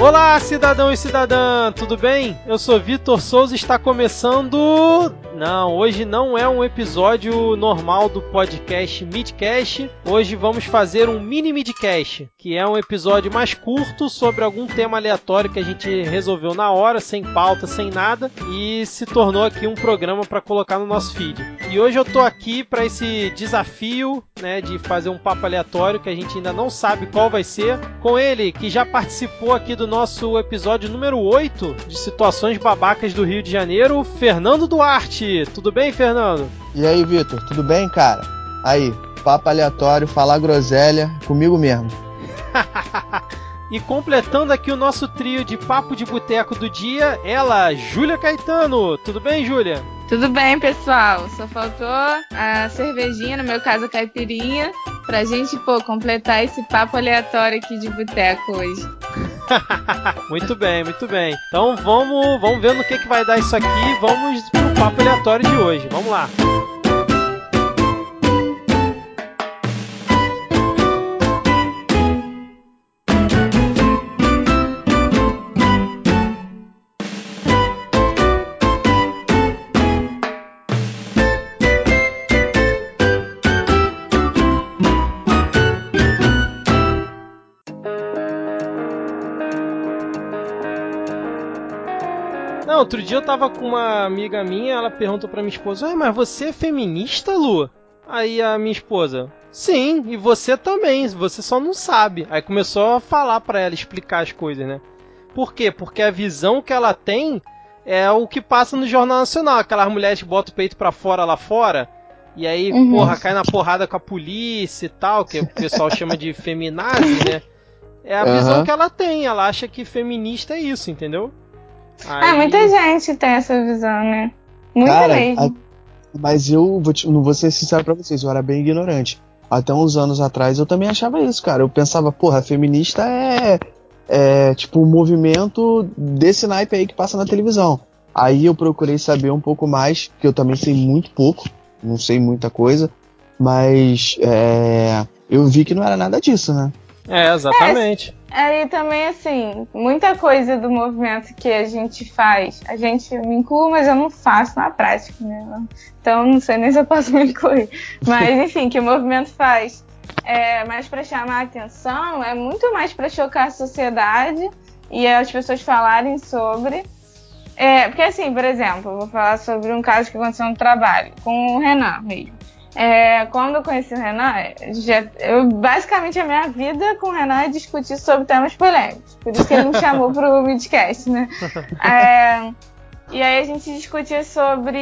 Olá, cidadão e cidadã, tudo bem? Eu sou Vitor Souza e está começando. Não, hoje não é um episódio normal do podcast Midcast. Hoje vamos fazer um mini Midcast, que é um episódio mais curto sobre algum tema aleatório que a gente resolveu na hora, sem pauta, sem nada, e se tornou aqui um programa para colocar no nosso feed. E hoje eu tô aqui para esse desafio, né, de fazer um papo aleatório que a gente ainda não sabe qual vai ser, com ele que já participou aqui do nosso episódio número 8 de Situações Babacas do Rio de Janeiro, Fernando Duarte. Tudo bem, Fernando? E aí, Vitor, tudo bem, cara? Aí, papo aleatório, falar groselha, comigo mesmo. e completando aqui o nosso trio de papo de boteco do dia, ela, Júlia Caetano. Tudo bem, Júlia? Tudo bem, pessoal. Só faltou a cervejinha, no meu caso a caipirinha, pra gente, pô, completar esse papo aleatório aqui de boteco hoje. muito bem, muito bem. Então vamos, vamos ver no que, que vai dar isso aqui. Vamos pro papo aleatório de hoje. Vamos lá. Outro dia eu tava com uma amiga minha, ela perguntou pra minha esposa: mas você é feminista, Lu? Aí a minha esposa: Sim, e você também, você só não sabe. Aí começou a falar para ela, explicar as coisas, né? Por quê? Porque a visão que ela tem é o que passa no Jornal Nacional, aquelas mulheres que botam o peito para fora lá fora. E aí, uhum. porra, cai na porrada com a polícia e tal, que o pessoal chama de feminazi, né? É a uhum. visão que ela tem, ela acha que feminista é isso, entendeu? Aí... Ah, muita gente tem essa visão, né? Muita Cara, mesmo. A... Mas eu vou te... não vou ser sincero pra vocês, eu era bem ignorante. Até uns anos atrás eu também achava isso, cara. Eu pensava, porra, feminista é, é tipo um movimento desse naipe aí que passa na televisão. Aí eu procurei saber um pouco mais, que eu também sei muito pouco, não sei muita coisa, mas é, eu vi que não era nada disso, né? É, exatamente. É, e também, assim, muita coisa do movimento que a gente faz, a gente me mas eu não faço na prática, né? Então não sei nem se eu posso me incluir. Mas, enfim, que o movimento faz é mais para chamar a atenção, é muito mais para chocar a sociedade e as pessoas falarem sobre. É, porque, assim, por exemplo, vou falar sobre um caso que aconteceu no trabalho, com o Renan mesmo. É, quando eu conheci o Renan, já, eu, basicamente a minha vida com o Renan é discutir sobre temas polêmicos. Por isso que ele me chamou pro Midcast, né? É, e aí a gente discutia sobre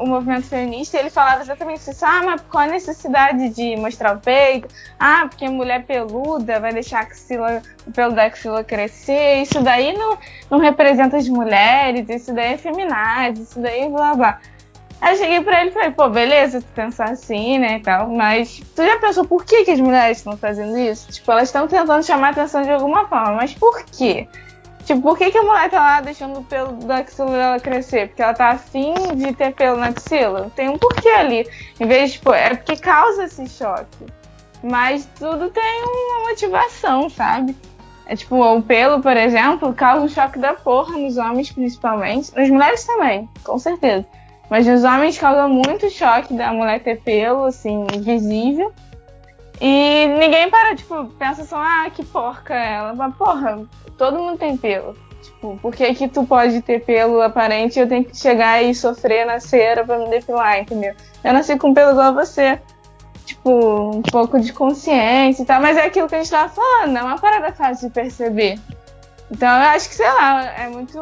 o movimento feminista e ele falava exatamente isso. Ah, mas qual a necessidade de mostrar o peito? Ah, porque mulher peluda vai deixar a axila, o pelo da axila crescer. Isso daí não, não representa as mulheres, isso daí é feminaz, isso daí blá blá. Aí eu cheguei pra ele e falei, pô, beleza, tu pensar assim, né, e tal, mas tu já pensou por que, que as mulheres estão fazendo isso? Tipo, elas estão tentando chamar atenção de alguma forma, mas por quê? Tipo, por que, que a mulher tá lá deixando o pelo da axila dela crescer? Porque ela tá afim de ter pelo na axila? Tem um porquê ali. Em vez de, tipo, é porque causa esse choque. Mas tudo tem uma motivação, sabe? É tipo, o pelo, por exemplo, causa um choque da porra nos homens, principalmente. Nas mulheres também, com certeza. Mas nos homens causa muito choque da mulher ter pelo, assim, visível. E ninguém para, tipo, pensa só, ah, que porca ela. Mas, porra, todo mundo tem pelo. Tipo, por que que tu pode ter pelo aparente e eu tenho que chegar e sofrer na cera pra me depilar, entendeu? Eu nasci com pelo igual você. Tipo, um pouco de consciência e tal, mas é aquilo que a gente tava falando, é uma parada fácil de perceber. Então eu acho que, sei lá, é muito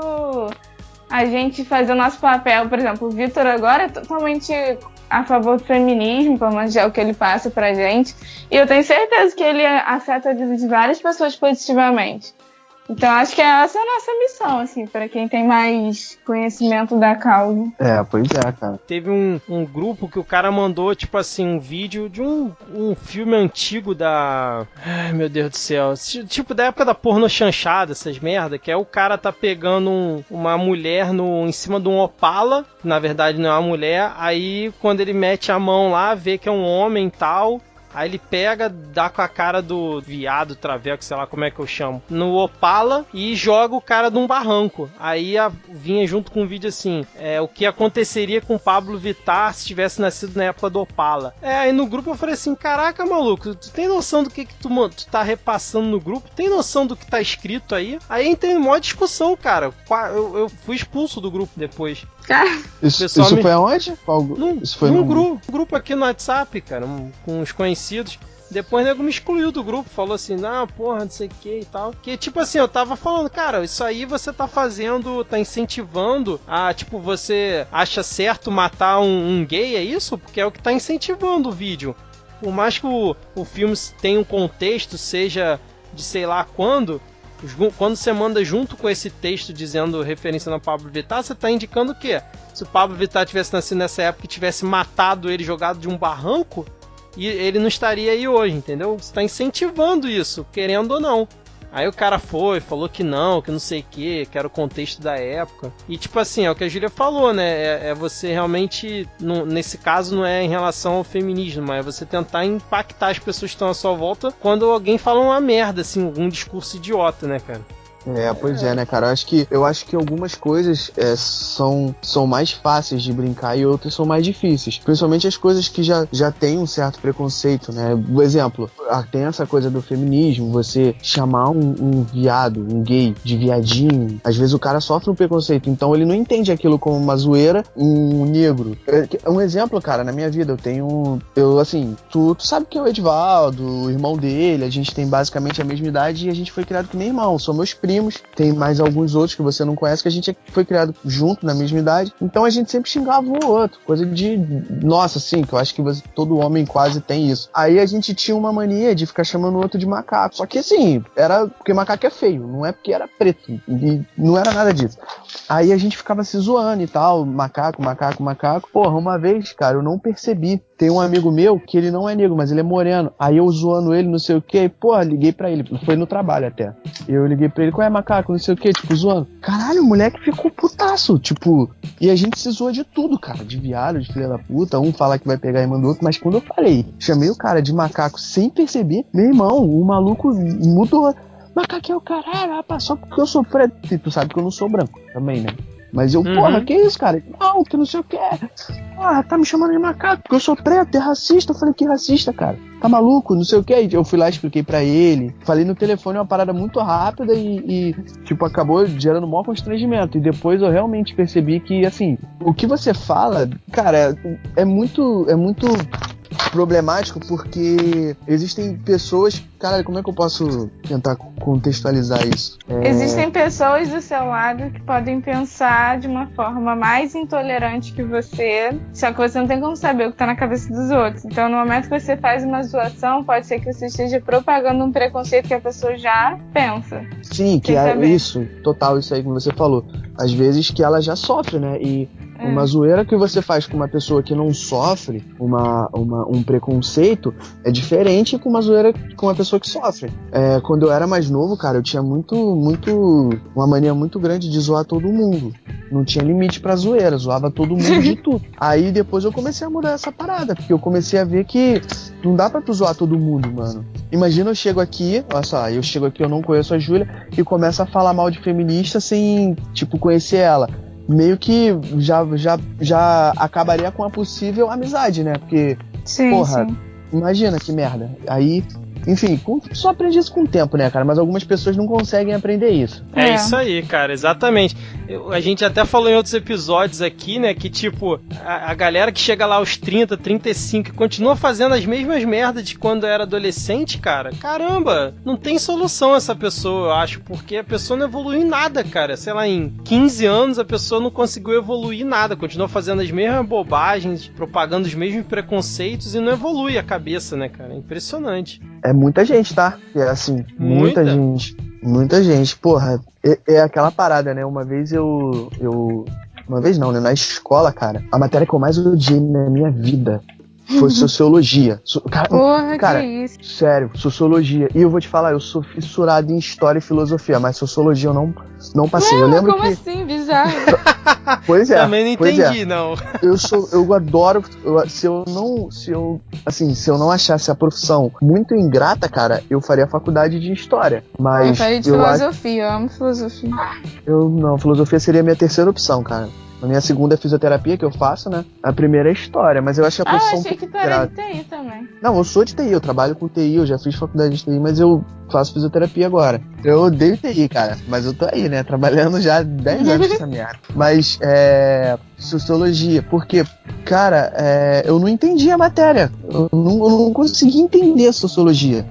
a gente fazer o nosso papel. Por exemplo, o Vitor agora é totalmente a favor do feminismo, pelo menos é o que ele passa pra gente. E eu tenho certeza que ele afeta a vida de várias pessoas positivamente. Então acho que essa é a nossa missão, assim, para quem tem mais conhecimento da causa. É, pois é, cara. Teve um, um grupo que o cara mandou, tipo assim, um vídeo de um, um filme antigo da. Ai, meu Deus do céu. Tipo da época da porno chanchada, essas merda, que é o cara tá pegando um, uma mulher no, em cima de um opala, na verdade não é uma mulher, aí quando ele mete a mão lá, vê que é um homem e tal Aí ele pega, dá com a cara do viado, traveco, sei lá como é que eu chamo, no Opala e joga o cara num barranco. Aí a, vinha junto com um vídeo assim: é, o que aconteceria com Pablo Vittar se tivesse nascido na época do Opala. É, aí no grupo eu falei assim: caraca, maluco, tu tem noção do que, que tu, tu tá repassando no grupo? Tem noção do que tá escrito aí? Aí entrei em maior discussão, cara. Eu, eu fui expulso do grupo depois. Isso, isso me... foi aonde? Qual... Num, isso foi num grupo, grupo aqui no WhatsApp, cara, um, com os conhecidos. Depois o nego me excluiu do grupo, falou assim, não, porra, não sei o que e tal. Que tipo assim, eu tava falando, cara, isso aí você tá fazendo, tá incentivando a, tipo, você acha certo matar um, um gay, é isso? Porque é o que tá incentivando o vídeo. Por mais que o, o filme tenha um contexto, seja de sei lá quando, quando você manda junto com esse texto dizendo referência no Pablo Vittar, você está indicando o quê? Se o Pablo Vittar tivesse nascido nessa época e tivesse matado ele jogado de um barranco, ele não estaria aí hoje, entendeu? Você está incentivando isso, querendo ou não. Aí o cara foi, falou que não, que não sei o que, que era o contexto da época. E tipo assim, é o que a Julia falou, né? É, é você realmente, nesse caso, não é em relação ao feminismo, mas é você tentar impactar as pessoas que estão à sua volta quando alguém fala uma merda, assim, algum discurso idiota, né, cara? É, pois é, né, cara? Eu acho que, eu acho que algumas coisas é, são, são mais fáceis de brincar e outras são mais difíceis. Principalmente as coisas que já, já têm um certo preconceito, né? Por exemplo, tem essa coisa do feminismo, você chamar um, um viado, um gay, de viadinho, às vezes o cara sofre um preconceito, então ele não entende aquilo como uma zoeira, um negro. É, um exemplo, cara, na minha vida, eu tenho. Eu, assim, tu, tu sabe que é o Edvaldo, o irmão dele, a gente tem basicamente a mesma idade e a gente foi criado que nem irmão, são meus primos primos, tem mais alguns outros que você não conhece, que a gente foi criado junto, na mesma idade. Então a gente sempre xingava um ou outro. Coisa de. Nossa, assim, que eu acho que você, todo homem quase tem isso. Aí a gente tinha uma mania de ficar chamando o outro de macaco. Só que assim, era porque macaco é feio, não é porque era preto. E não era nada disso. Aí a gente ficava se zoando e tal, macaco, macaco, macaco. Porra, uma vez, cara, eu não percebi. Tem um amigo meu que ele não é negro, mas ele é moreno. Aí eu zoando ele, não sei o que, porra, liguei pra ele. Foi no trabalho até. Eu liguei pra ele, qual é macaco, não sei o que, tipo, zoando. Caralho, o moleque ficou putaço, tipo. E a gente se zoa de tudo, cara. De viado, de filha da puta. Um fala que vai pegar e manda outro. Mas quando eu falei, chamei o cara de macaco sem perceber, meu irmão, o maluco mudou. Macaco é o caralho, rapaz, só porque eu sou preto. E tu sabe que eu não sou branco também, né? Mas eu, uhum. porra, que isso, cara? Não, que não sei o que. Ah, tá me chamando de macaco porque eu sou preto, é racista. Eu falei, que racista, cara? Tá maluco? Não sei o que. Eu fui lá, expliquei para ele. Falei no telefone uma parada muito rápida e, e, tipo, acabou gerando um maior constrangimento. E depois eu realmente percebi que, assim, o que você fala, cara, é, é muito. É muito problemático porque existem pessoas. Cara, como é que eu posso tentar contextualizar isso? É... Existem pessoas do seu lado que podem pensar de uma forma mais intolerante que você, só que você não tem como saber o que tá na cabeça dos outros. Então, no momento que você faz uma zoação, pode ser que você esteja propagando um preconceito que a pessoa já pensa. Sim, que é isso, total, isso aí que você falou. Às vezes que ela já sofre, né? E uma zoeira que você faz com uma pessoa que não sofre uma, uma, um preconceito é diferente com uma zoeira com uma pessoa que sofre. É, quando eu era mais novo, cara, eu tinha muito, muito. uma mania muito grande de zoar todo mundo. Não tinha limite pra zoeira, zoava todo mundo de tudo. Aí depois eu comecei a mudar essa parada, porque eu comecei a ver que não dá pra tu zoar todo mundo, mano. Imagina eu chego aqui, olha só, eu chego aqui, eu não conheço a Júlia, e começo a falar mal de feminista sem, tipo, conhecer ela meio que já, já, já acabaria com a possível amizade, né? Porque, sim, porra, sim. imagina que merda. Aí enfim, com, só aprende isso com o tempo, né, cara? Mas algumas pessoas não conseguem aprender isso. É, é. isso aí, cara, exatamente. Eu, a gente até falou em outros episódios aqui, né, que tipo, a, a, galera que chega lá aos 30, 35 e continua fazendo as mesmas merdas de quando era adolescente, cara, caramba, não tem solução essa pessoa, eu acho, porque a pessoa não evoluiu em nada, cara. Sei lá, em 15 anos a pessoa não conseguiu evoluir nada, continua fazendo as mesmas bobagens, propagando os mesmos preconceitos e não evolui a cabeça, né, cara? É impressionante. É muita gente, tá? É assim, muita, muita gente. Muita gente. Porra, é, é, aquela parada, né? Uma vez eu. eu uma vez não, né? Na escola, cara, a matéria que eu mais odiei na minha vida foi sociologia. So, cara, Porra, cara, que isso. sério, sociologia. E eu vou te falar, eu sou fissurado em história e filosofia, mas sociologia eu não, não passei. Ué, eu lembro como que. assim? Bizarro. Pois é. Também não é. entendi, não. eu sou eu adoro eu- se eu não se eu assim se eu não achasse a profissão muito ingrata cara eu faria faculdade de história eu mas falei de eu acho filosofia, eu amo filosofia. eu não filosofia seria a minha terceira opção cara a minha segunda é fisioterapia que eu faço né a primeira é história mas eu acho a Ah, profissão um achei que tu era de TI também. não eu sou de TI eu trabalho com TI eu já fiz faculdade de TI mas eu faço fisioterapia agora eu odeio TI cara mas eu tô aí né trabalhando já há 10 anos com essa merda mas é sociologia porque Cara, é, eu não entendi a matéria. Eu não, eu não consegui entender a sociologia.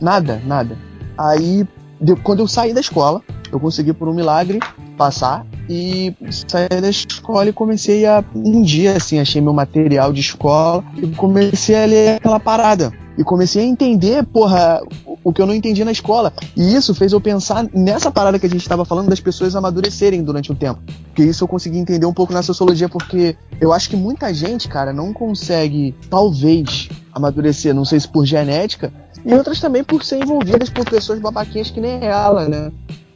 Nada, nada. Aí, de- quando eu saí da escola, eu consegui, por um milagre, passar e saí da escola e comecei a. Um dia, assim, achei meu material de escola e comecei a ler aquela parada. E comecei a entender, porra, o- que eu não entendi na escola. E isso fez eu pensar nessa parada que a gente estava falando das pessoas amadurecerem durante o tempo. Porque isso eu consegui entender um pouco na sociologia, porque eu acho que muita gente, cara, não consegue, talvez, amadurecer, não sei se por genética, e outras também por ser envolvidas por pessoas babaquinhas que nem ela, né?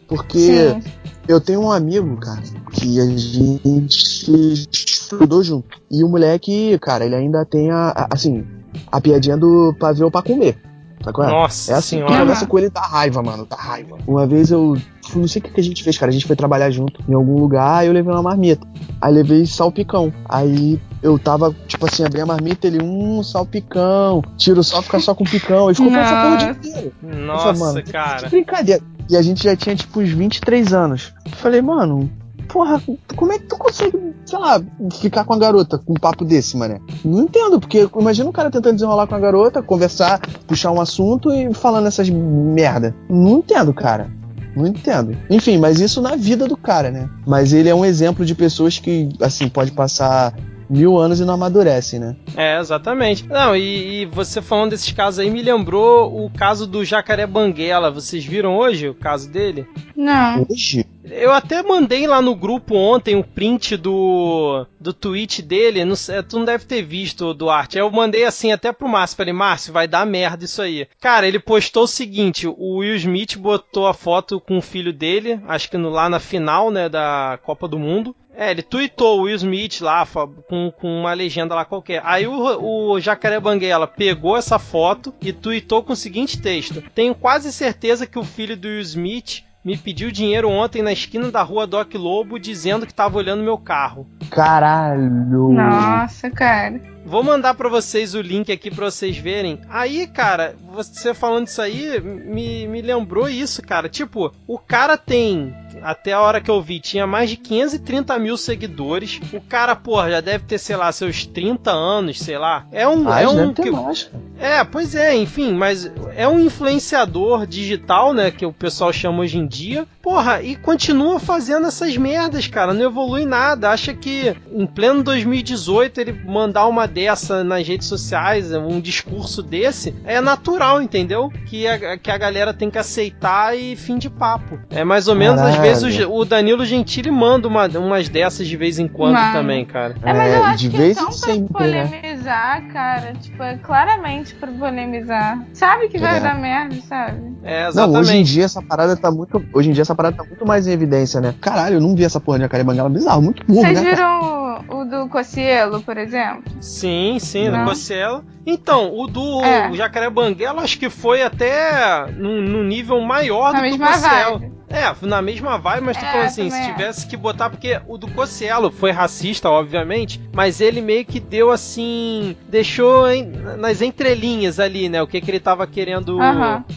Porque Sim. Eu tenho um amigo, cara, que a gente estudou junto. E o moleque, cara, ele ainda tem a, a- assim, a piadinha do pra ver ou pra comer. Tá qual é? Nossa É assim, senhora. converso com ele dá raiva, mano, dá raiva. Uma vez eu. Não sei o que que a gente fez, cara. A gente foi trabalhar junto em algum lugar, eu levei uma marmita. Aí levei salpicão. Aí eu tava, tipo assim, abri a marmita, ele, um salpicão. Tiro só, fica só com picão. E ficou com essa porra Nossa. inteiro. Eu falei, Nossa, mano, cara. Que brincadeira. E a gente já tinha, tipo, uns 23 anos. Eu falei, mano, porra, como é que tu consegue, sei lá, ficar com a garota com um papo desse, mané? Não entendo, porque imagina um cara tentando desenrolar com a garota, conversar, puxar um assunto e falando essas merda. Não entendo, cara. Não entendo. Enfim, mas isso na vida do cara, né? Mas ele é um exemplo de pessoas que, assim, pode passar mil anos e não amadurecem, né? É, exatamente. Não, e, e você falando desses casos aí me lembrou o caso do Jacaré Banguela. Vocês viram hoje o caso dele? Não. Hoje, Eu até mandei lá no grupo ontem o print do, do tweet dele. Não sei, tu não deve ter visto, Duarte. Eu mandei assim até pro Márcio. Falei, Márcio, vai dar merda isso aí. Cara, ele postou o seguinte: o Will Smith botou a foto com o filho dele, acho que no- lá na final, né, da Copa do Mundo. É, ele tweetou o Will Smith lá com, com uma legenda lá qualquer. Aí o, o Jacaré Banguela pegou essa foto e tweetou com o seguinte texto: Tenho quase certeza que o filho do Will Smith me pediu dinheiro ontem na esquina da rua Doc Lobo dizendo que tava olhando meu carro. caralho. Nossa, cara. Vou mandar pra vocês o link aqui pra vocês verem. Aí, cara, você falando isso aí me, me lembrou isso, cara. Tipo, o cara tem, até a hora que eu vi, tinha mais de 530 mil seguidores. O cara, porra, já deve ter, sei lá, seus 30 anos, sei lá. É um. Mas é um que- mais, é, pois é, enfim, mas é um influenciador digital, né, que o pessoal chama hoje em dia. Porra, e continua fazendo essas merdas, cara, não evolui nada. Acha que em pleno 2018 ele mandar uma dessa nas redes sociais, um discurso desse, é natural, entendeu? Que a, que a galera tem que aceitar e fim de papo. É mais ou menos, às Caralho. Vezes, o, o Danilo Gentili manda uma, umas dessas de vez em quando também, cara. É, mas eu acho de que vez é tão em sempre, né? pra polemizar, cara. Tipo, é claramente pra polemizar. Sabe que vai É. dar merda, sabe? É, Não, exatamente. hoje em dia essa parada tá muito. Hoje em dia essa parada tá muito mais em evidência, né? Caralho, eu não vi essa porra de Jacaré Banguela bizarro, muito burro, Vocês né? viram o, o do Cocielo, por exemplo? Sim, sim, Não. do Cossielo. Então, o do É. o Jacaré Banguela acho que foi até num, num nível maior Na do que o Cossielo. vibe. É, na mesma vibe, mas tô É, falando assim, se é. tivesse que botar, porque o do Cossielo foi racista, obviamente, mas ele meio que deu assim, deixou em- nas entrelinhas ali, né, o que que ele tava querendo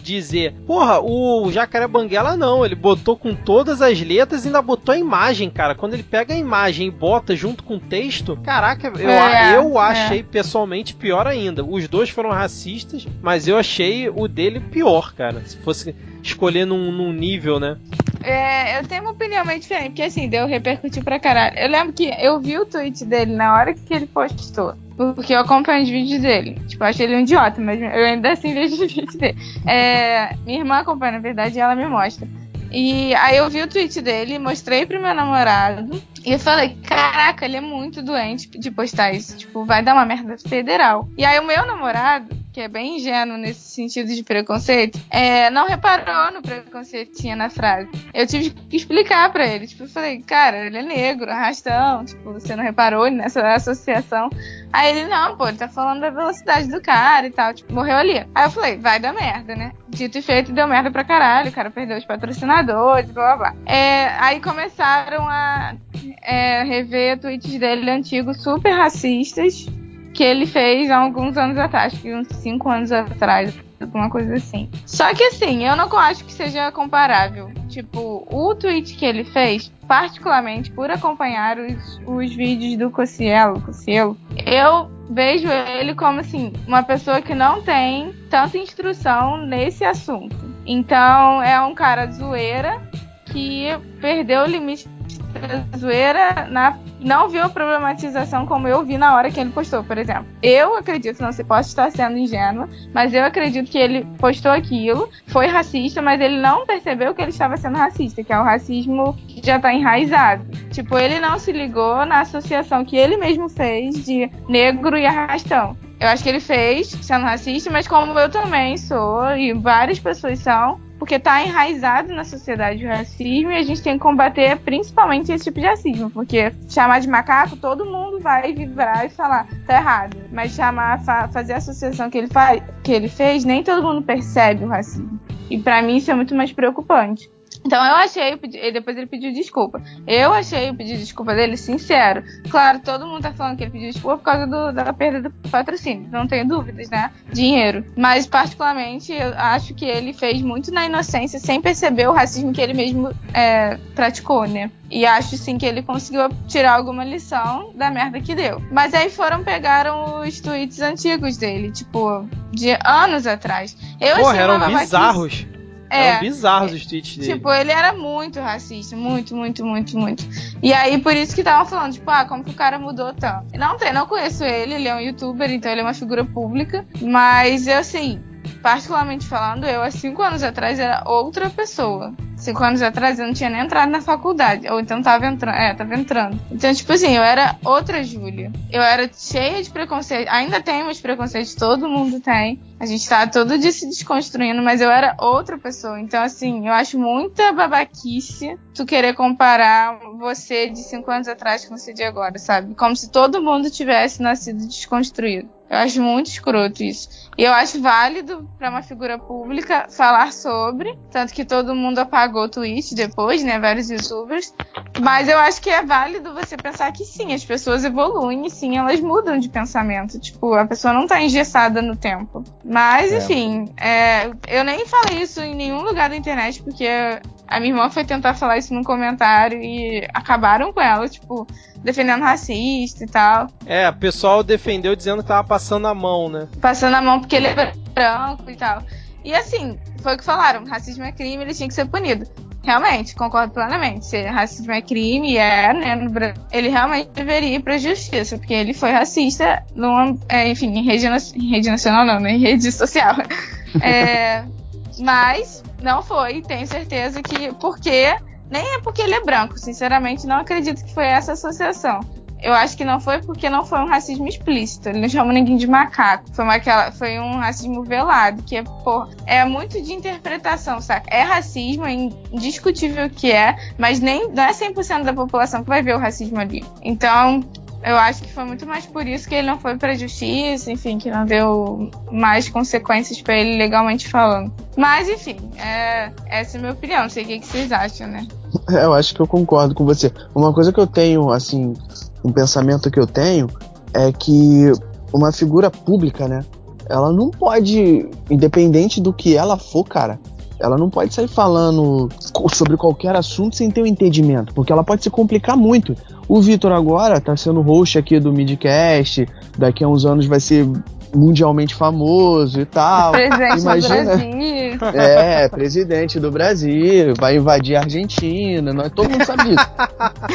dizer. Porra, o Jacaré Banguela não, ele botou com todas as letras e ainda botou a imagem, cara. Quando ele pega a imagem e bota junto com o texto, caraca, eu, É, eu é. achei pessoalmente pior ainda. Os dois foram racistas, mas eu achei o dele pior, cara. Se fosse escolher num, num nível, né? É, eu tenho uma opinião meio diferente, porque assim, deu repercutir pra caralho. Eu lembro que eu vi o tweet dele na hora que ele postou. Porque eu acompanho os vídeos dele. Tipo, eu achei ele um idiota, mas eu ainda assim vejo os vídeos dele. É, minha irmã acompanha, na verdade, e ela me mostra. E aí eu vi o tweet dele, mostrei pro meu namorado. E eu falei, caraca, ele é muito doente de postar isso. Tipo, vai dar uma merda federal. E aí o meu namorado, que é bem ingênuo nesse sentido de preconceito, é, não reparou no preconceito que tinha na frase. Eu tive que explicar para ele. Tipo, eu falei, cara, ele é negro, arrastão. Tipo, você não reparou nessa associação? Aí ele, não, pô, ele tá falando da velocidade do cara e tal. Tipo, morreu ali. Aí eu falei, vai dar merda, né? Dito e feito, deu merda pra caralho. O cara perdeu os patrocinadores, blá blá blá. É, aí começaram a é, rever tweets dele antigos super racistas que ele fez há alguns anos atrás, uns 5 anos atrás, alguma coisa assim. Só que assim, eu não acho que seja comparável. Tipo, o tweet que ele fez, particularmente por acompanhar os, os vídeos do Cocielo, Cocielo, eu vejo ele como assim, uma pessoa que não tem tanta instrução nesse assunto. Então, é um cara zoeira que perdeu o limite da zoeira na não viu a problematização como eu vi na hora que ele postou, por exemplo. Eu acredito, não se pode estar sendo ingênua, mas eu acredito que ele postou aquilo, foi racista, mas ele não percebeu que ele estava sendo racista, que é o racismo que já está enraizado. Tipo, ele não se ligou na associação que ele mesmo fez de negro e arrastão. Eu acho que ele fez sendo racista, mas como eu também sou, e várias pessoas são, porque está enraizado na sociedade o racismo e a gente tem que combater principalmente esse tipo de racismo, porque chamar de macaco todo mundo vai vibrar e falar tá errado, mas chamar fa fazer a associação que ele que ele fez, nem todo mundo percebe o racismo. E para mim isso é muito mais preocupante. Então eu achei, e depois ele pediu desculpa. Eu achei o pedido de desculpa dele sincero. Claro, todo mundo tá falando que ele pediu desculpa por causa do, da perda do patrocínio, não tenho dúvidas, né? Dinheiro. Mas, particularmente, eu acho que ele fez muito na inocência, sem perceber o racismo que ele mesmo é, praticou, né? E acho sim que ele conseguiu tirar alguma lição da merda que deu. Mas aí foram, pegaram os tweets antigos dele, tipo, de anos atrás. Eu Porra, eram bizarros. É, Eram bizarros os tweets dele. Tipo, ele era muito racista, muito, muito, muito, muito. E aí, por isso que estavam falando, tipo, ah, como que o cara mudou tanto? Não tem, não conheço ele, ele é um youtuber, então ele é uma figura pública. Mas, eu, assim, particularmente falando, eu há cinco anos atrás era outra pessoa. Cinco anos atrás eu não tinha nem entrado na faculdade. Ou então tava entrando. É, tava entrando. Então, tipo assim, eu era outra Júlia. Eu era cheia de preconceito. Ainda tenho meus preconceitos, todo mundo tem. A gente tá todo dia se desconstruindo, mas eu era outra pessoa. Então, assim, eu acho muita babaquice tu querer comparar você de cinco anos atrás com você de agora, sabe? Como se todo mundo tivesse nascido desconstruído. Eu acho muito escroto isso. E eu acho válido para uma figura pública falar sobre, tanto que todo mundo apagou o tweet depois, né, vários youtubers. Mas eu acho que é válido você pensar que sim, as pessoas evoluem e sim, elas mudam de pensamento. Tipo, a pessoa não tá engessada no tempo. Mas, é. enfim, é, eu nem falei isso em nenhum lugar da internet, porque a minha irmã foi tentar falar isso num comentário e acabaram com ela, tipo, defendendo racista e tal. É, o pessoal defendeu dizendo que tava passando a mão, né? Passando a mão porque ele é branco e tal. E assim, foi o que falaram: racismo é crime, ele tinha que ser punido. Realmente, concordo plenamente. Se racismo é crime, é, né? Ele realmente deveria ir pra justiça, porque ele foi racista, numa, é, enfim, em rede, em rede nacional, não, né? em rede social. É, mas não foi, tenho certeza que. Porque. Nem é porque ele é branco, sinceramente, não acredito que foi essa associação. Eu acho que não foi porque não foi um racismo explícito. Ele não chamou ninguém de macaco. Foi, uma, foi um racismo velado, que é, pô, é muito de interpretação, saca? É racismo, é indiscutível que é, mas nem não é 100% da população que vai ver o racismo ali. Então, eu acho que foi muito mais por isso que ele não foi pra justiça, enfim, que não deu mais consequências para ele legalmente falando. Mas, enfim, é, essa é a minha opinião. Não sei o que, que vocês acham, né? É, eu acho que eu concordo com você. Uma coisa que eu tenho, assim, um pensamento que eu tenho é que uma figura pública, né? Ela não pode, independente do que ela for, cara, ela não pode sair falando sobre qualquer assunto sem ter um entendimento, porque ela pode se complicar muito. O Vitor agora tá sendo host aqui do Midcast, daqui a uns anos vai ser mundialmente famoso e tal. Presidente Imagina, do Brasil. É, presidente do Brasil, vai invadir a Argentina, nós, todo mundo sabe disso.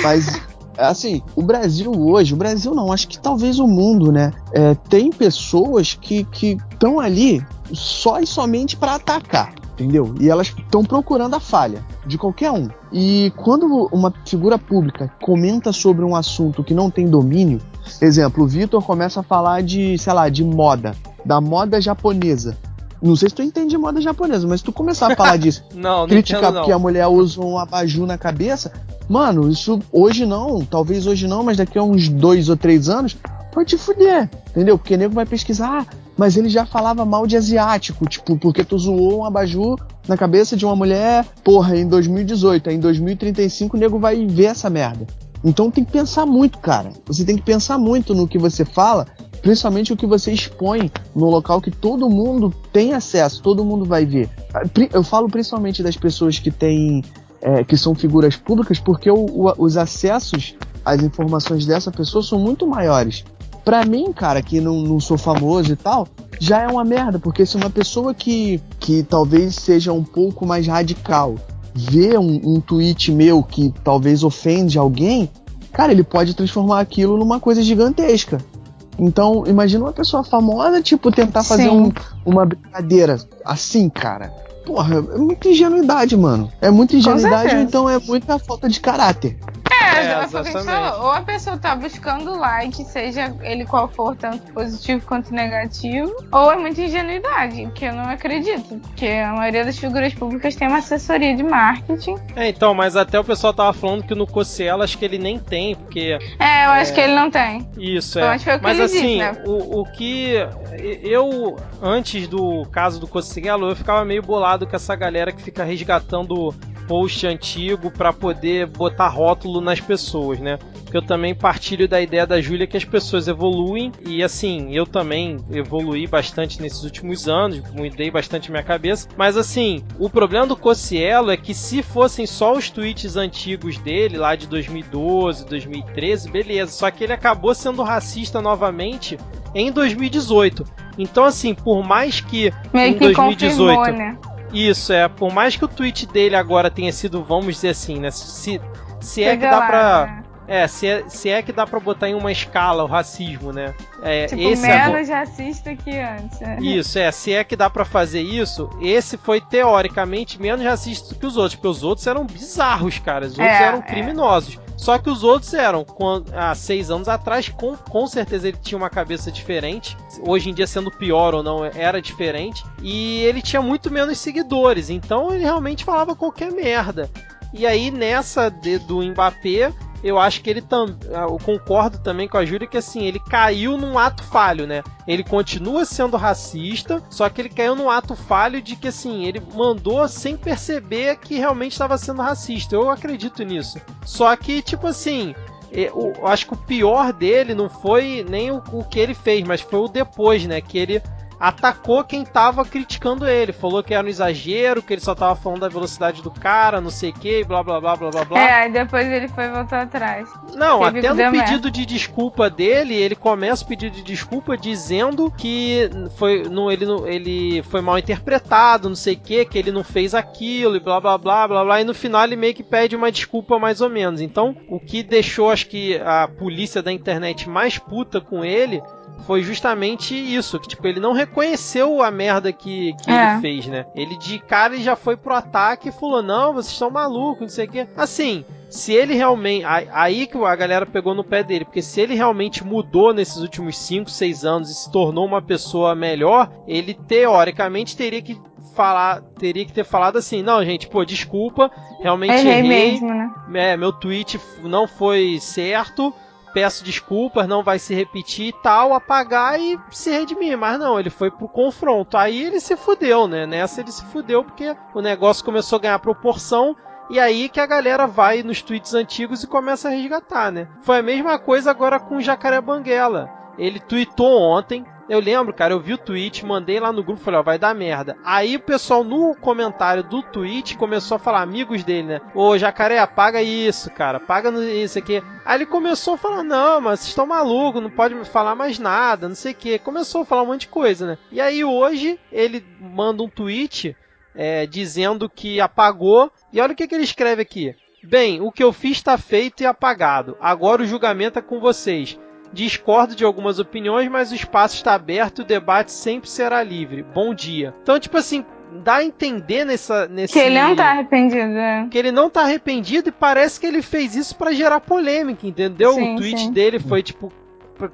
Mas assim, o Brasil hoje, o Brasil não, acho que talvez o mundo, né? É, tem pessoas que estão ali só e somente para atacar entendeu? E elas estão procurando a falha de qualquer um. E quando uma figura pública comenta sobre um assunto que não tem domínio, exemplo, o Vitor começa a falar de, sei lá, de moda, da moda japonesa. Não sei se tu entende moda japonesa, mas se tu começar a falar disso, não, criticar entendo, porque a mulher usa um abajur na cabeça, mano, isso hoje não, talvez hoje não, mas daqui a uns dois ou três anos, pode te fuder, entendeu? Porque nego vai pesquisar, ah, mas ele já falava mal de asiático, tipo, porque tu zoou um abajur na cabeça de uma mulher, porra, em 2018, aí em 2035 o nego vai ver essa merda. Então tem que pensar muito, cara. Você tem que pensar muito no que você fala, principalmente o que você expõe no local que todo mundo tem acesso, todo mundo vai ver. Eu falo principalmente das pessoas que têm, é, que são figuras públicas, porque o, o, os acessos às informações dessa pessoa são muito maiores. Pra mim, cara, que não, não sou famoso e tal, já é uma merda, porque se uma pessoa que, que talvez seja um pouco mais radical vê um, um tweet meu que talvez ofende alguém, cara, ele pode transformar aquilo numa coisa gigantesca. Então, imagina uma pessoa famosa, tipo, tentar fazer um, uma brincadeira assim, cara. Porra, é muita ingenuidade, mano. É muita ingenuidade, então é muita falta de caráter. É, é falou. Ou a pessoa tá buscando like, seja ele qual for, tanto positivo quanto negativo, ou é muita ingenuidade, que eu não acredito. Porque a maioria das figuras públicas tem uma assessoria de marketing. É, então, mas até o pessoal tava falando que no Cossielo acho que ele nem tem, porque. É, eu acho é... que ele não tem. Isso, é. mas assim, disse, né? o, o que. Eu, antes do caso do Cossielo, eu ficava meio bolado com essa galera que fica resgatando post antigo para poder botar rótulo nas pessoas, né? Porque eu também partilho da ideia da Júlia que as pessoas evoluem e assim, eu também evoluí bastante nesses últimos anos, mudei bastante minha cabeça, mas assim, o problema do Cocielo é que se fossem só os tweets antigos dele, lá de 2012, 2013, beleza, só que ele acabou sendo racista novamente em 2018. Então, assim, por mais que Meio em que 2018 né? Isso, é. Por mais que o tweet dele agora tenha sido, vamos dizer assim, né? Se, se é que dá pra. Né? É, se é, se é que dá pra botar em uma escala o racismo, né? É, tipo, esse menos agora... racista que antes. É. Isso, é. Se é que dá para fazer isso, esse foi teoricamente menos racista que os outros, porque os outros eram bizarros, cara. Os outros é, eram é. criminosos. Só que os outros eram, há seis anos atrás, com, com certeza ele tinha uma cabeça diferente. Hoje em dia, sendo pior ou não, era diferente. E ele tinha muito menos seguidores. Então ele realmente falava qualquer merda. E aí, nessa de, do Mbappé, eu acho que ele também. Eu concordo também com a Júlia que assim, ele caiu num ato falho, né? Ele continua sendo racista, só que ele caiu num ato falho de que assim, ele mandou sem perceber que realmente estava sendo racista. Eu acredito nisso. Só que, tipo assim, eu acho que o pior dele não foi nem o, o, que ele fez, mas foi o depois, né? Que ele atacou quem tava criticando ele. Falou que era um exagero, que ele só tava falando da velocidade do cara, não sei o que, blá blá blá blá blá blá. É, depois ele foi voltar atrás. Não, até no pedido de desculpa dele, ele começa o pedido de desculpa dizendo que foi, não, ele, ele foi mal interpretado, não sei o que, que ele não fez aquilo e blá blá blá blá blá. E no final ele meio que pede uma desculpa mais ou menos. Então, o que deixou, acho que, a polícia da internet mais puta com ele foi justamente isso, que tipo, ele não reconheceu a merda que, que é. ele fez, né? Ele de cara ele já foi pro ataque e falou: "Não, vocês estão malucos, não sei o quê". Assim, se ele realmente. Aí que a galera pegou no pé dele, porque se ele realmente mudou nesses últimos 5, 6 anos e se tornou uma pessoa melhor, ele teoricamente teria que falar, teria que ter falado assim, não, gente, pô, desculpa, realmente errei, errei mesmo, né? É, meu tweet não foi certo, peço desculpas, não vai se repetir e tal, apagar e se redimir. Mas não, ele foi pro confronto. Aí ele se fudeu, né? Nessa ele se fudeu porque o negócio começou a ganhar proporção. E aí que a galera vai nos tweets antigos e começa a resgatar, né? Foi a mesma coisa agora com o Jacaré Banguela. Ele tweetou ontem, eu lembro, cara, eu vi o tweet, mandei lá no grupo, falei, ó, vai dar merda. Aí o pessoal no comentário do tweet começou a falar, amigos dele, né? Ô, jacaré, apaga isso, cara, apaga isso aqui. Aí ele começou a falar, não, mas vocês estão malucos, não pode falar mais nada, não sei o que. Começou a falar um monte de coisa, né? E aí hoje ele manda um tweet é, dizendo que apagou. E olha o que, que ele escreve aqui. Bem, o que eu fiz está feito e apagado. Agora o julgamento é com vocês. Discordo de algumas opiniões, mas o espaço está aberto e o debate sempre será livre. Bom dia. Então, tipo assim, dá a entender nessa, nesse. Que ele não tá arrependido, é. Que ele não tá arrependido e parece que ele fez isso para gerar polêmica, entendeu? Sim, o tweet sim. dele foi tipo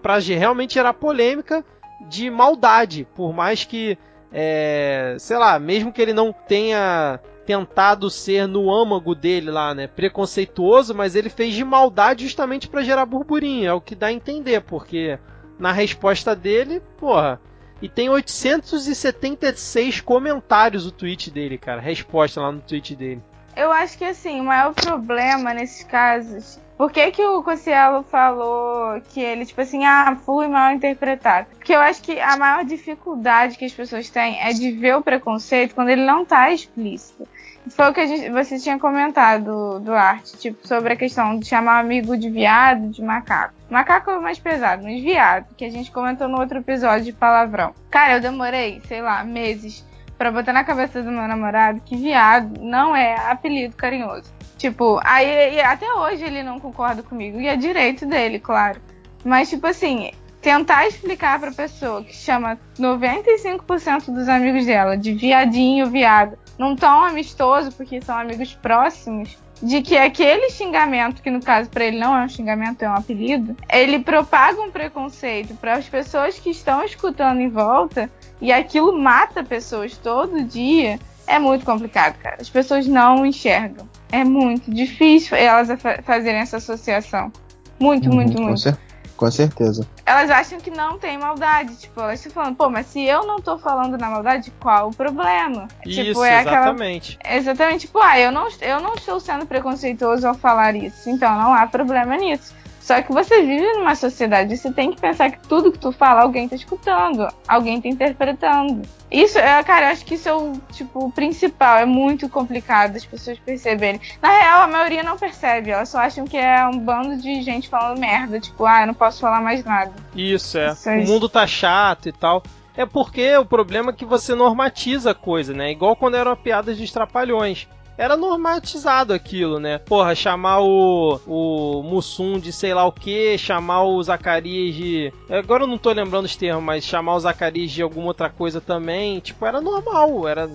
pra realmente gerar polêmica de maldade, por mais que, é, sei lá, mesmo que ele não tenha tentado ser no âmago dele lá, né, preconceituoso, mas ele fez de maldade justamente pra gerar burburinho, é o que dá a entender, porque na resposta dele, porra, e tem 876 comentários o tweet dele, cara, resposta lá no tweet dele. Eu acho que assim, o maior problema nesses casos. Por que, que o Cossielo falou que ele, tipo assim, ah, fui mal interpretado? Porque eu acho que a maior dificuldade que as pessoas têm é de ver o preconceito quando ele não tá explícito. Foi o que gente, você tinha comentado, Duarte, tipo, sobre a questão de chamar amigo de viado, de macaco. Macaco é mais pesado, mas viado, que a gente comentou no outro episódio de palavrão. Cara, eu demorei, sei lá, meses pra botar na cabeça do meu namorado que viado não é apelido carinhoso. Tipo, aí até hoje ele não concorda comigo. E é direito dele, claro. Mas, tipo assim, tentar explicar pra pessoa que chama 95% dos amigos dela de viadinho, viado, num tom amistoso, porque são amigos próximos, de que aquele xingamento, que no caso pra ele não é um xingamento, é um apelido, ele propaga um preconceito para as pessoas que estão escutando em volta e aquilo mata pessoas todo dia, é muito complicado, cara. As pessoas não enxergam. É muito difícil elas fa- fazerem essa associação. Muito, muito, Uhum, com, muito. cer- com certeza. Elas acham que não tem maldade. Tipo, elas estão falando, pô, mas se eu não tô falando na maldade, qual o problema? Isso, tipo, é aquela exatamente. Exatamente, tipo, ah, eu não, eu não estou sendo preconceituoso ao falar isso, então não há problema nisso. Só que você vive numa sociedade, você tem que pensar que tudo que tu fala, alguém tá escutando, alguém tá interpretando. Isso, é, cara, eu acho que isso é o, tipo, o principal, é muito complicado as pessoas perceberem. Na real, a maioria não percebe, elas só acham que é um bando de gente falando merda, tipo, ah, eu não posso falar mais nada. Isso, é. Isso é o isso. mundo tá chato e tal. É porque o problema é que você normatiza a coisa, né? Igual quando eram piadas de trapalhões. Era normatizado aquilo, né? Porra, chamar o, o Mussum de sei lá o que, chamar o Zacarias de. Agora eu não tô lembrando os termos, mas chamar o Zacarias de alguma outra coisa também. Tipo, era normal, era.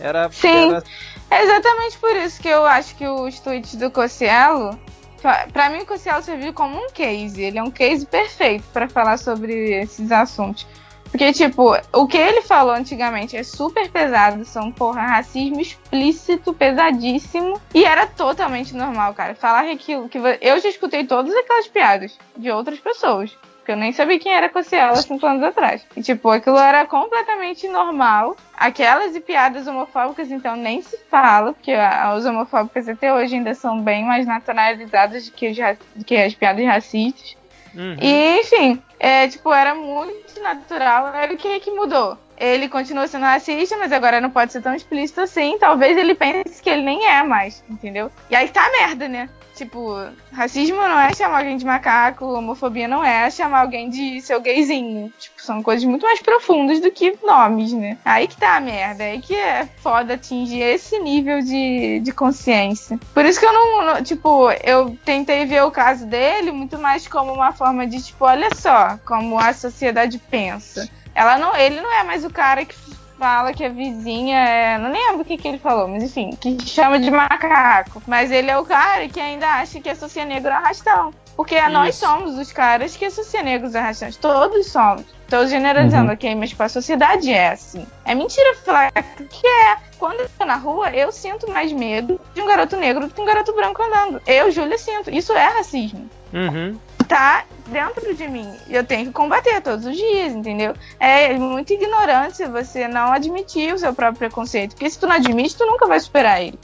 Era. Sim. era- É exatamente por isso que eu acho que os tweets do Cossielo, fa- pra mim o Cossielo serviu como um case. Ele é um case perfeito pra falar sobre esses assuntos. Porque, tipo, o que ele falou antigamente é super pesado, são, porra, racismo explícito, pesadíssimo. E era totalmente normal, cara. Falar aquilo que. Eu já escutei todas aquelas piadas de outras pessoas. Porque eu nem sabia quem era Cossielo há cinco anos atrás. E, tipo, aquilo era completamente normal. Aquelas e piadas homofóbicas, então, nem se fala, porque as homofóbicas até hoje ainda são bem mais naturalizadas do que, ra- do que as piadas racistas. Uhum. E, enfim, é, tipo, era muito natural. Aí o que que mudou? Ele continua sendo racista, mas agora não pode ser tão explícito assim. Talvez ele pense que ele nem é mais, entendeu? E aí tá merda, né? Tipo, racismo não é chamar alguém de macaco, homofobia não é chamar alguém de seu gayzinho. Tipo, são coisas muito mais profundas do que nomes, né? Aí que tá a merda, aí que é foda atingir esse nível de, de consciência. Por isso que eu não, não- tipo, eu tentei ver o caso dele muito mais como uma forma de, tipo, olha só como a sociedade pensa. Ela não, ele não é mais o cara que fala que a vizinha é. Não lembro o que, que ele falou, mas enfim, que chama de macaco. Mas ele é o cara que ainda acha que associa negro a arrastão. Porque nós Isso. somos os caras que associam negros a arrastões. Todos somos. Tô generalizando Uhum. ok, mas tipo, a sociedade é assim. É mentira falar que é. Quando eu tô na rua, eu sinto mais medo de um garoto negro do que um garoto branco andando. Eu, Júlia, sinto. Isso é racismo Uhum. tá dentro de mim. E eu tenho que combater todos os dias, entendeu? É muito ignorância você não admitir o seu próprio preconceito. Porque se tu não admite, tu nunca vai superar ele.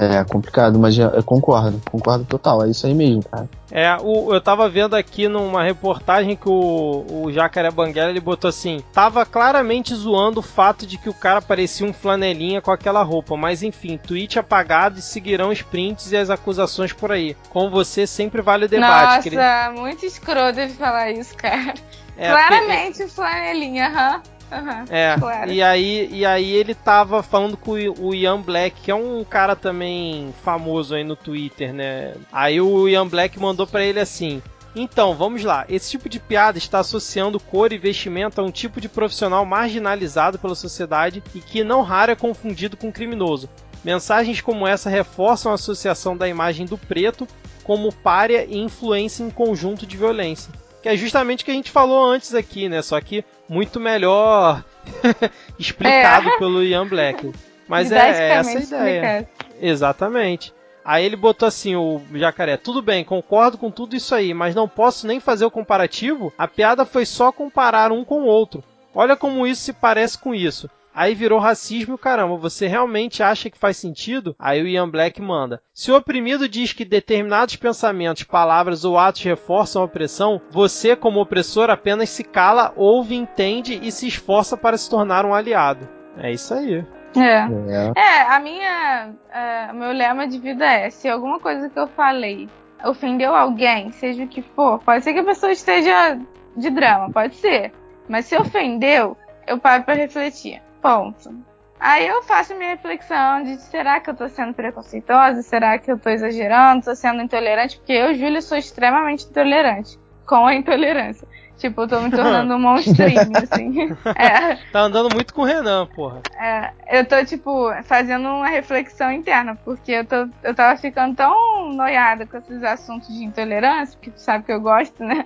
É complicado, mas eu concordo, concordo total, é isso aí mesmo, cara. É, o, eu tava vendo aqui numa reportagem que o, o Jacaré Banguela ele botou assim: tava claramente zoando o fato de que o cara parecia um flanelinha com aquela roupa, mas enfim, tweet apagado e seguirão os prints e as acusações por aí. Com você sempre vale o debate. Nossa, queria- muito escroto ele falar isso, cara. É, Claramente flanelinha, aham. aham. É, Claro. e aí, e aí ele tava falando com o Ian Black, que é um cara também famoso aí no Twitter, né? Aí o Ian Black mandou pra ele assim: Então, vamos lá. Esse tipo de piada está associando cor e vestimento a um tipo de profissional marginalizado pela sociedade e que não raro é confundido com criminoso. Mensagens como essa reforçam a associação da imagem do preto como párea e influência em conjunto de violência. Que é justamente o que a gente falou antes aqui, né? Só que muito melhor explicado é. pelo Ian Black. Mas é, é essa a ideia. Explicado. Exatamente. Aí ele botou assim, o jacaré, tudo bem, concordo com tudo isso aí, mas não posso nem fazer o comparativo. A piada foi só comparar um com o outro. Olha como isso se parece com isso. Aí virou racismo e caramba, você realmente acha que faz sentido? Aí o Ian Black manda. Se o oprimido diz que determinados pensamentos, palavras ou atos reforçam a opressão, você, como opressor, apenas se cala, ouve, entende e se esforça para se tornar um aliado. É isso aí. É. é. É, a minha. É, meu lema de vida é: se alguma coisa que eu falei ofendeu alguém, seja o que for, pode ser que a pessoa esteja de drama, pode ser. Mas se ofendeu, eu paro para refletir. Ponto. Aí eu faço minha reflexão de será que eu tô sendo preconceituosa? Será que eu tô exagerando? Tô sendo intolerante? Porque eu, Júlia, sou extremamente intolerante com a intolerância. Tipo, eu tô me tornando um monstrinho, assim. É. Tá andando muito com o Renan, porra. É, eu tô, tipo, fazendo uma reflexão interna, porque eu, tô, eu tava ficando tão noiada com esses assuntos de intolerância, porque tu sabe que eu gosto, né?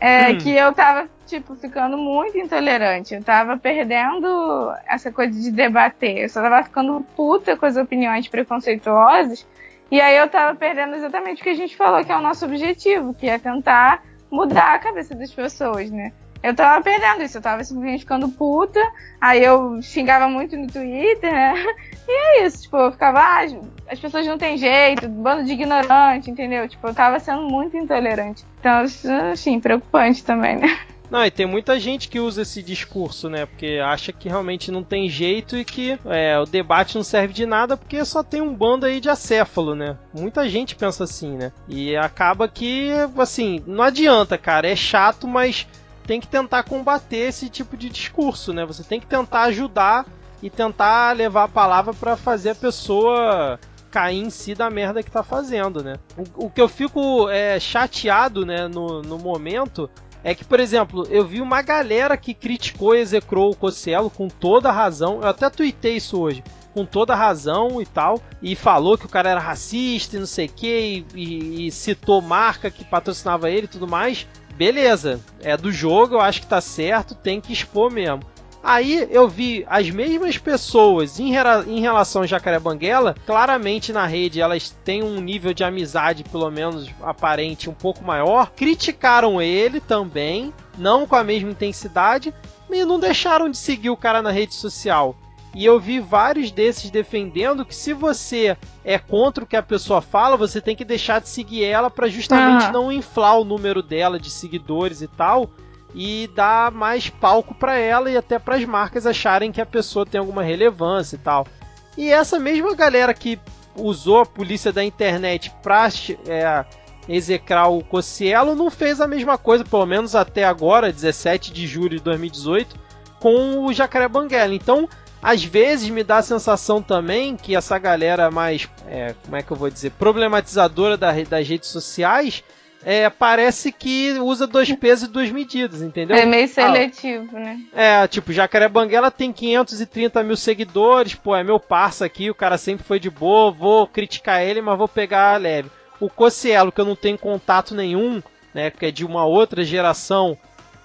É, hum. que eu tava, tipo, ficando muito intolerante. Eu tava perdendo essa coisa de debater. Eu só tava ficando puta com as opiniões preconceituosas. E aí eu tava perdendo exatamente o que a gente falou, que é o nosso objetivo, que é tentar mudar a cabeça das pessoas, né? Eu tava perdendo isso, eu tava simplesmente ficando puta, aí eu xingava muito no Twitter, né? E é isso, tipo, eu ficava, ah, as pessoas não têm jeito, bando de ignorante, entendeu? Tipo, eu tava sendo muito intolerante. Então, assim, preocupante também, né? Não, e tem muita gente que usa esse discurso, né? Porque acha que realmente não tem jeito e que é, o debate não serve de nada porque só tem um bando aí de acéfalo, né? Muita gente pensa assim, né? E acaba que, assim, não adianta, cara. É chato, mas tem que tentar combater esse tipo de discurso, né? Você tem que tentar ajudar e tentar levar a palavra para fazer a pessoa cair em si da merda que tá fazendo, né? O, o que eu fico é, chateado, né, no, no momento é que, por exemplo, eu vi uma galera que criticou e execrou o Cossielo com toda razão. Eu até tuitei isso hoje. Com toda razão e tal. E falou que o cara era racista e não sei o que. E, e citou marca que patrocinava ele e tudo mais. Beleza, é do jogo, eu acho que tá certo, tem que expor mesmo. Aí eu vi as mesmas pessoas em, em relação a Jacaré Banguela, claramente na rede elas têm um nível de amizade, pelo menos aparente, um pouco maior. Criticaram ele também, não com a mesma intensidade, e não deixaram de seguir o cara na rede social. E eu vi vários desses defendendo que se você é contra o que a pessoa fala, você tem que deixar de seguir ela para justamente ah. não inflar o número dela de seguidores e tal e dar mais palco para ela e até para as marcas acharem que a pessoa tem alguma relevância e tal. E essa mesma galera que usou a polícia da internet para é, execrar o Cossielo não fez a mesma coisa, pelo menos até agora, 17 de julho de 2018, com o Jacaré Banguela. Então, às vezes me dá a sensação também que essa galera mais, é, como é que eu vou dizer, problematizadora das redes sociais é, parece que usa dois pesos e duas medidas, entendeu? É meio seletivo, ah, né? É, tipo, Jacaré Banguela tem 530 mil seguidores, pô, é meu parça aqui, o cara sempre foi de boa, vou criticar ele, mas vou pegar leve. O Cocielo, que eu não tenho contato nenhum, né, porque é de uma outra geração,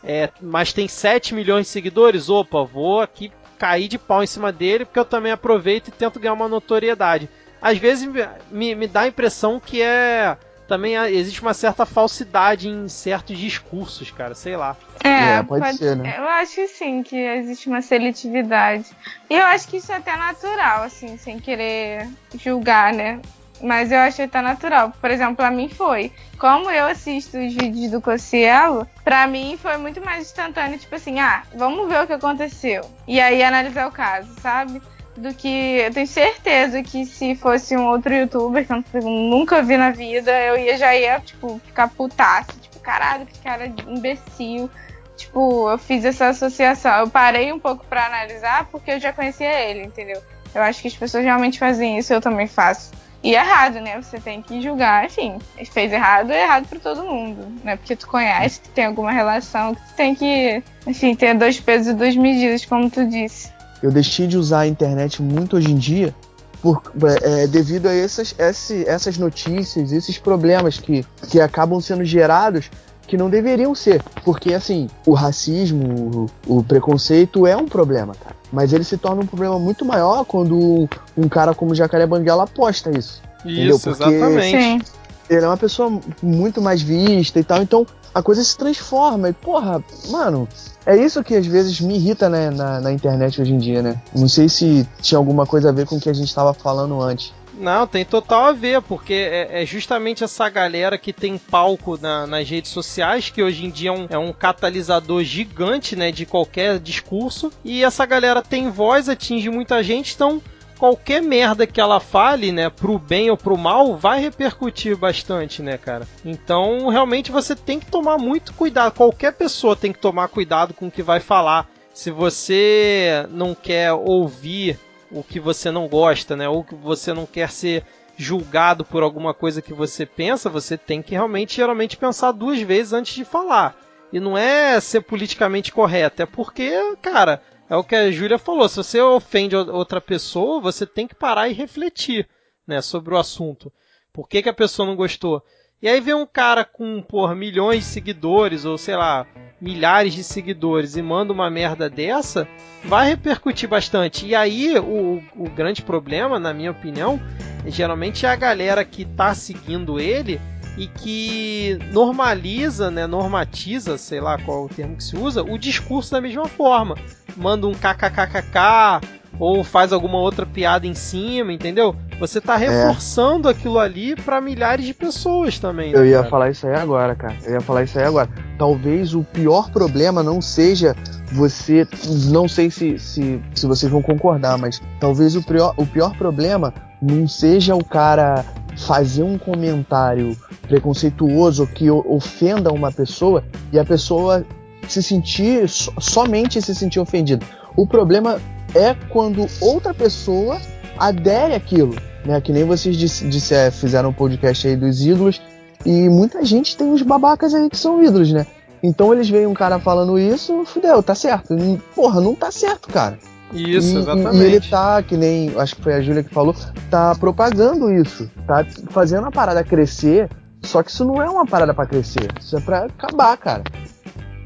é, mas tem 7 milhões de seguidores, opa, vou aqui cair de pau em cima dele, porque eu também aproveito e tento ganhar uma notoriedade. Às vezes me, me dá a impressão que é também existe uma certa falsidade em certos discursos, cara, sei lá. É, é pode, pode, ser, né? Eu acho que sim, que existe uma seletividade. E eu acho que isso é até natural, assim, sem querer julgar, né? Mas eu achei até natural. Por exemplo, pra mim foi. Como eu assisto os vídeos do Cossielo, pra mim foi muito mais instantâneo, tipo assim, ah, vamos ver o que aconteceu. E aí analisar o caso, sabe? Do que eu tenho certeza que se fosse um outro youtuber que eu nunca vi na vida, eu ia já ia, tipo, ficar putaço, tipo, caralho, que cara imbecil. Tipo, eu fiz essa associação. Eu parei um pouco para analisar porque eu já conhecia ele, entendeu? Eu acho que as pessoas realmente fazem isso, eu também faço. e errado, né? Você tem que julgar, enfim, fez errado, é errado para todo mundo, né? Porque tu conhece, que tem alguma relação, que tu tem que, enfim, ter dois pesos e duas medidas, como tu disse. Eu deixei de usar a internet muito hoje em dia por, é, devido a essas, essas notícias, esses problemas que, que acabam sendo gerados que não deveriam ser. Porque, assim, o racismo, o, o, preconceito é um problema, cara. Mas ele se torna um problema muito maior quando um cara como Jacaré Banguela posta isso. Isso, exatamente. Ele é uma pessoa muito mais vista e tal, então a coisa se transforma. E, porra, mano, é isso que às vezes me irrita né, na, na internet hoje em dia, né? Não sei se tinha alguma coisa a ver com o que a gente estava falando antes. Não, tem total a ver, porque é, é justamente essa galera que tem palco na, nas redes sociais, que hoje em dia é um, é um, catalisador gigante né, de qualquer discurso, e essa galera tem voz, atinge muita gente, então qualquer merda que ela fale, né, pro bem ou pro mal, vai repercutir bastante, né, cara? Então, realmente você tem que tomar muito cuidado. Qualquer pessoa tem que tomar cuidado com o que vai falar. Se você não quer ouvir o que você não gosta, né? Ou que você não quer ser julgado por alguma coisa que você pensa, você tem que realmente geralmente pensar duas vezes antes de falar. E não é ser politicamente correto, é porque, cara, é o que a Júlia falou, se você ofende outra pessoa, você tem que parar e refletir, né, sobre o assunto. Por que, que a pessoa não gostou? E aí vem um cara com, por milhões de seguidores, ou sei lá, milhares de seguidores e manda uma merda dessa, vai repercutir bastante. E aí o, o grande problema, na minha opinião, geralmente é a galera que tá seguindo ele e que normaliza, né, normatiza, sei lá qual é o termo que se usa, o discurso da mesma forma. Manda um kkkk ou faz alguma outra piada em cima, entendeu? Você tá é. reforçando é. aquilo ali para milhares de pessoas também. Né, Eu ia cara? falar isso aí agora, cara. Eu ia falar isso aí agora. Talvez o pior problema não seja você. Não sei se, se, se vocês vão concordar, mas talvez o pior, o pior problema não seja o cara fazer um comentário preconceituoso que ofenda uma pessoa e a pessoa se sentir somente se sentir ofendida. O problema é quando outra pessoa adere àquilo, né? Que nem vocês disse, disse, é, fizeram um podcast aí dos ídolos e muita gente tem uns babacas aí que são ídolos, né? Então eles veem um cara falando isso, fudeu, tá certo. Porra, não tá certo, cara. Isso, e, exatamente. E ele tá, que nem, acho que foi a Júlia que falou, tá propagando isso, tá fazendo a parada crescer, só que isso não é uma parada para crescer, isso é pra acabar, cara.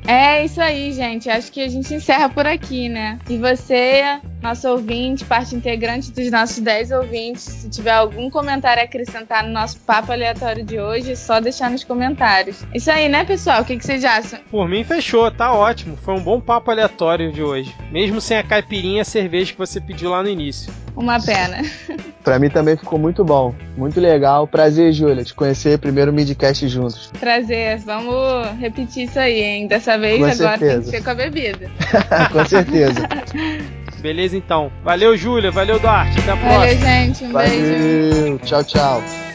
É isso aí, gente. Acho que a gente encerra por aqui, né? E você, nosso ouvinte, parte integrante dos nossos 10 ouvintes, se tiver algum comentário a acrescentar no nosso papo aleatório de hoje, é só deixar nos comentários. Isso aí, né, pessoal? O que, que vocês acham? Por mim, fechou. Tá ótimo. Foi um bom papo aleatório de hoje. Mesmo sem a caipirinha e a cerveja que você pediu lá no início. Uma pena. pra mim também ficou muito bom. Muito legal. Prazer, Júlia, te conhecer primeiro midcast juntos. Prazer. Vamos repetir isso aí, hein? Dessa vez com agora certeza. tem que ser com a bebida. com certeza. Beleza, então. Valeu, Júlia. Valeu, Duarte. Até a próxima. Valeu, gente. Um Valeu. beijo. Tchau, tchau.